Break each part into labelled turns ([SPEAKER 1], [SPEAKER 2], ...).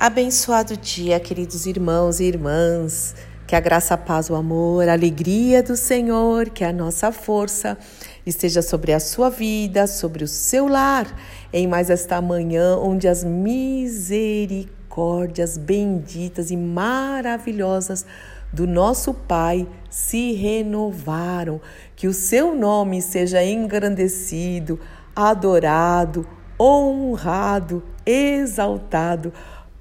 [SPEAKER 1] Abençoado dia, queridos irmãos e irmãs. Que a graça, a paz, o amor, a alegria do Senhor, que a nossa força esteja sobre a sua vida, sobre o seu lar, em mais esta manhã onde as misericórdias benditas e maravilhosas do nosso Pai se renovaram. Que o seu nome seja engrandecido, adorado, honrado, exaltado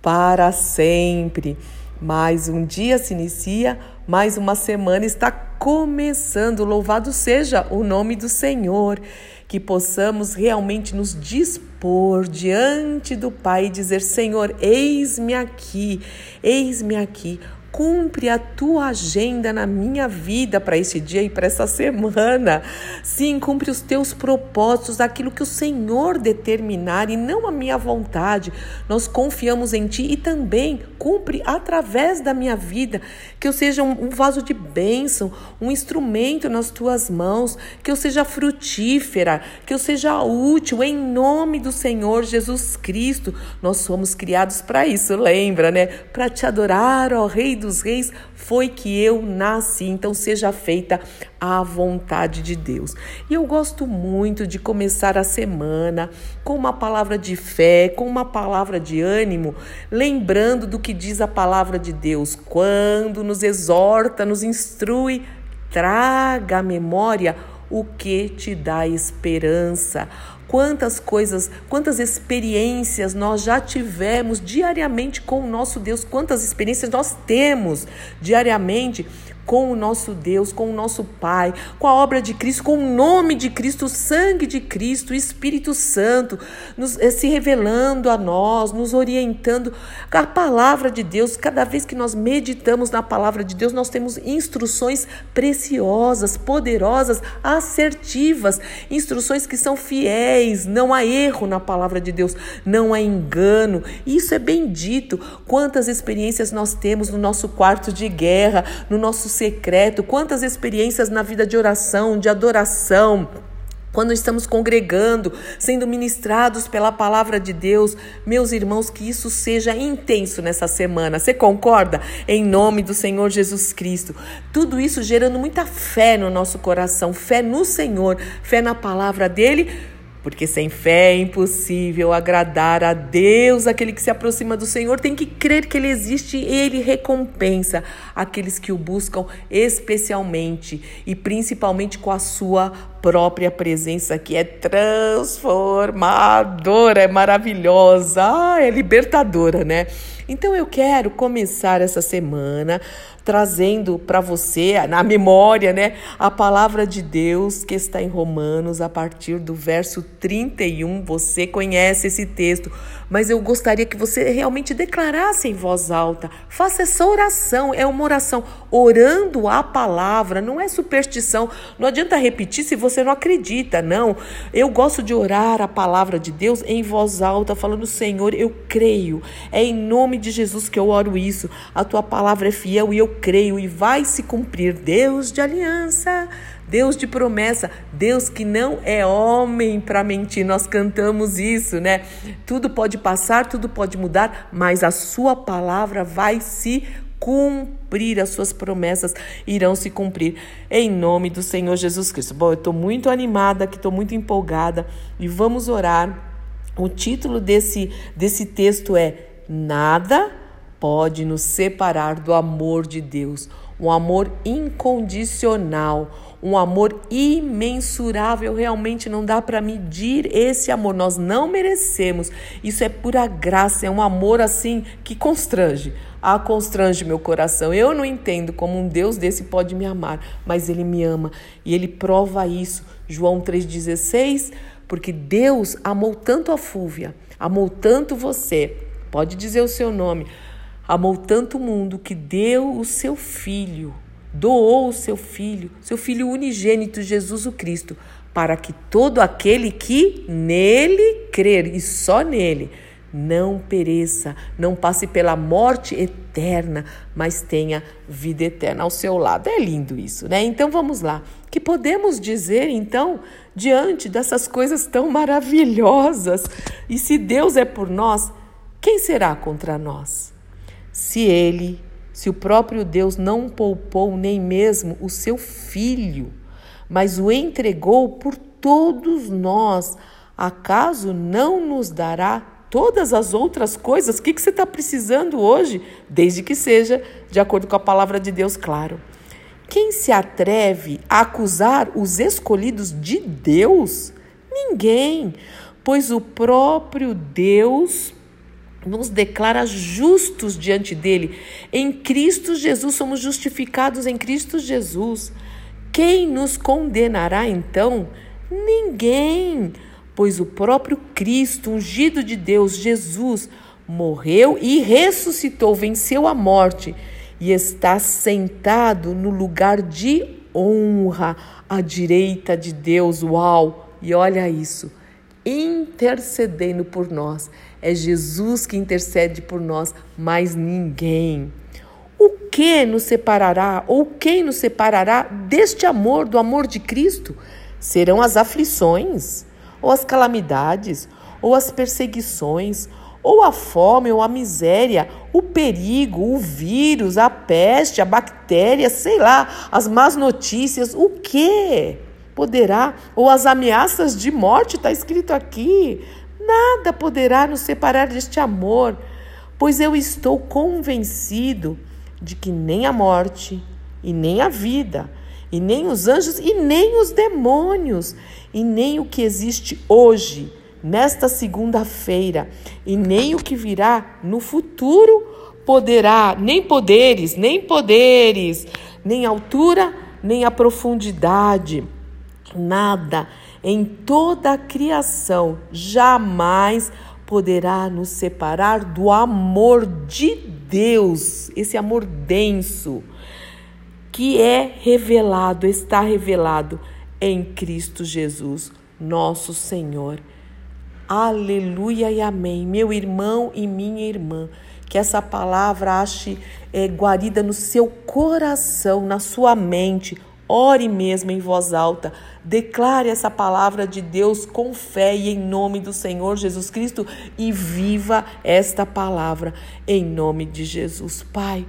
[SPEAKER 1] para sempre. Mais um dia se inicia, mais uma semana está começando. Louvado seja o nome do Senhor. Que possamos realmente nos dispor diante do Pai e dizer: Senhor, eis-me aqui, eis-me aqui cumpre a tua agenda na minha vida para esse dia e para essa semana. Sim, cumpre os teus propósitos, aquilo que o Senhor determinar e não a minha vontade. Nós confiamos em ti e também cumpre através da minha vida, que eu seja um, vaso de bênção, um instrumento nas tuas mãos, que eu seja frutífera, que eu seja útil em nome do Senhor Jesus Cristo. Nós somos criados para isso, lembra, né? Para te adorar, ó Rei do dos reis foi que eu nasci. Então seja feita a vontade de Deus. E eu gosto muito de começar a semana com uma palavra de fé, com uma palavra de ânimo, lembrando do que diz a palavra de Deus quando nos exorta, nos instrui, traga à memória o que te dá esperança. Quantas coisas, quantas experiências nós já tivemos diariamente com o nosso Deus, quantas experiências nós temos diariamente com o nosso Deus, com o nosso Pai, com a obra de Cristo, com o nome de Cristo, o sangue de Cristo, o Espírito Santo, nos, eh, se revelando a nós, nos orientando. A palavra de Deus, cada vez que nós meditamos na palavra de Deus, nós temos instruções preciosas, poderosas, assertivas, instruções que são fiéis, não há erro na palavra de Deus, não há engano. Isso é bendito. Quantas experiências nós temos no nosso quarto de guerra, no nosso secreto, quantas experiências na vida de oração, de adoração, quando estamos congregando, sendo ministrados pela palavra de Deus, meus irmãos, que isso seja intenso nessa semana. Você concorda? Em nome do Senhor Jesus Cristo. Tudo isso gerando muita fé no nosso coração, fé no Senhor, fé na palavra dele porque sem fé é impossível agradar a Deus. Aquele que se aproxima do Senhor tem que crer que Ele existe e Ele recompensa aqueles que o buscam especialmente e principalmente com a sua própria presença que é transformadora, é maravilhosa, ah, é libertadora, né? Então eu quero começar essa semana trazendo para você, na memória, né, a palavra de Deus que está em Romanos, a partir do verso 31. Você conhece esse texto, mas eu gostaria que você realmente declarasse em voz alta. Faça essa oração, é uma oração orando a palavra, não é superstição. Não adianta repetir se você não acredita, não. Eu gosto de orar a palavra de Deus em voz alta, falando: Senhor, eu creio. É em nome de Jesus que eu oro isso. A tua palavra é fiel e eu creio e vai se cumprir. Deus de aliança, Deus de promessa, Deus que não é homem para mentir. Nós cantamos isso, né? Tudo pode passar, tudo pode mudar, mas a sua palavra vai se cumprir, as suas promessas irão se cumprir em nome do Senhor Jesus Cristo. Bom, eu estou muito animada, que estou muito empolgada e vamos orar. O título desse, desse texto é Nada pode nos separar do amor de Deus, um amor incondicional, um amor imensurável. Realmente não dá para medir esse amor, nós não merecemos. Isso é pura graça, é um amor assim que constrange. Ah, constrange meu coração. Eu não entendo como um Deus desse pode me amar, mas ele me ama e ele prova isso. João 3,16, porque Deus amou tanto a Fúvia, amou tanto você, pode dizer o seu nome, amou tanto o mundo que deu o seu filho, doou o seu filho, seu filho unigênito, Jesus o Cristo, para que todo aquele que nele crer, e só nele, não pereça, não passe pela morte eterna, mas tenha vida eterna ao seu lado. É lindo isso, né? Então vamos lá. Que podemos dizer então diante dessas coisas tão maravilhosas? E se Deus é por nós, quem será contra nós? Se ele, se o próprio Deus não poupou nem mesmo o seu filho, mas o entregou por todos nós, acaso não nos dará todas as outras coisas? O que, que você está precisando hoje? Desde que seja de acordo com a palavra de Deus, claro. Quem se atreve a acusar os escolhidos de Deus? Ninguém, pois o próprio Deus nos declara justos diante dele. Em Cristo Jesus somos justificados em Cristo Jesus. Quem nos condenará então? Ninguém, pois o próprio Cristo, ungido de Deus, Jesus, morreu e ressuscitou, venceu a morte e está sentado no lugar de honra à direita de Deus. Uau! E olha isso, intercedendo por nós. É Jesus que intercede por nós, mais ninguém. O que nos separará ou quem nos separará deste amor, do amor de Cristo? Serão as aflições, ou as calamidades, ou as perseguições, ou a fome, ou a miséria, o perigo, o vírus, a peste, a bactéria, sei lá, as más notícias, o que poderá? Ou as ameaças de morte, está escrito aqui. Nada poderá nos separar deste amor, pois eu estou convencido de que nem a morte, e nem a vida, e nem os anjos, e nem os demônios, e nem o que existe hoje, nesta segunda-feira, e nem o que virá no futuro poderá, nem poderes, nem poderes, nem altura, nem a profundidade, nada em toda a criação jamais poderá nos separar do amor de Deus, esse amor denso que é revelado, está revelado em Cristo Jesus, nosso Senhor. Aleluia e amém. Meu irmão e minha irmã, que essa palavra ache é, guarida no seu coração, na sua mente. Ore mesmo em voz alta. Declare essa palavra de Deus com fé e em nome do Senhor Jesus Cristo e viva esta palavra em nome de Jesus. Pai,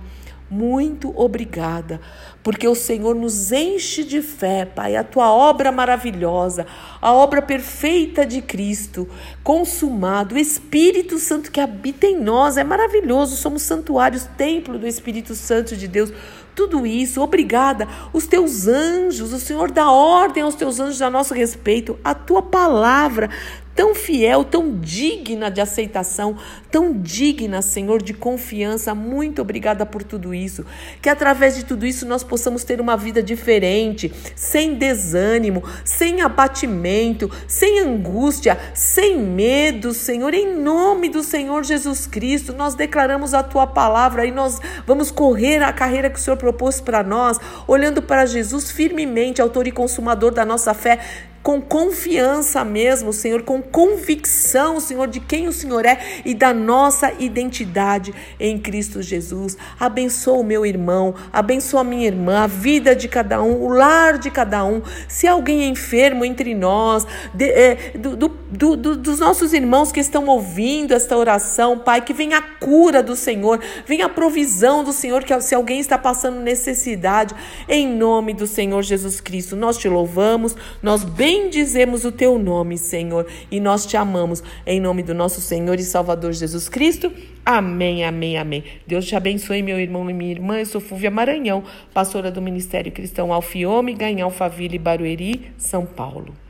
[SPEAKER 1] muito obrigada, porque o Senhor nos enche de fé, Pai, a tua obra maravilhosa, a obra perfeita de Cristo, consumado, o Espírito Santo que habita em nós, é maravilhoso, somos santuários, templo do Espírito Santo de Deus. Tudo isso, obrigada. Os teus anjos, o Senhor dá ordem aos teus anjos a nosso respeito, a tua palavra tão fiel, tão digna de aceitação, tão digna, Senhor, de confiança. Muito obrigada por tudo isso. Que através de tudo isso nós possamos ter uma vida diferente, sem desânimo, sem abatimento, sem angústia, sem medo, Senhor. Em nome do Senhor Jesus Cristo, nós declaramos a tua palavra e nós vamos correr a carreira que o Senhor propôs para nós, olhando para Jesus firmemente, autor e consumador da nossa fé com confiança mesmo, Senhor, com convicção, Senhor, de quem o Senhor é e da nossa identidade em Cristo Jesus. Abençoa o meu irmão, abençoa a minha irmã, a vida de cada um, o lar de cada um. Se alguém é enfermo entre nós, de, é, do, do, do, dos nossos irmãos que estão ouvindo esta oração, Pai, que venha a cura do Senhor, venha a provisão do Senhor, que se alguém está passando necessidade, em nome do Senhor Jesus Cristo, nós te louvamos, nós bendizemos o teu nome, Senhor, e nós te amamos em nome do nosso Senhor e Salvador Jesus Cristo. Amém, amém, amém. Deus te abençoe, meu irmão e minha irmã. Eu sou Fúvia Maranhão, pastora do Ministério Cristão Alfiome, Ganhão Alphaville, Barueri, São Paulo.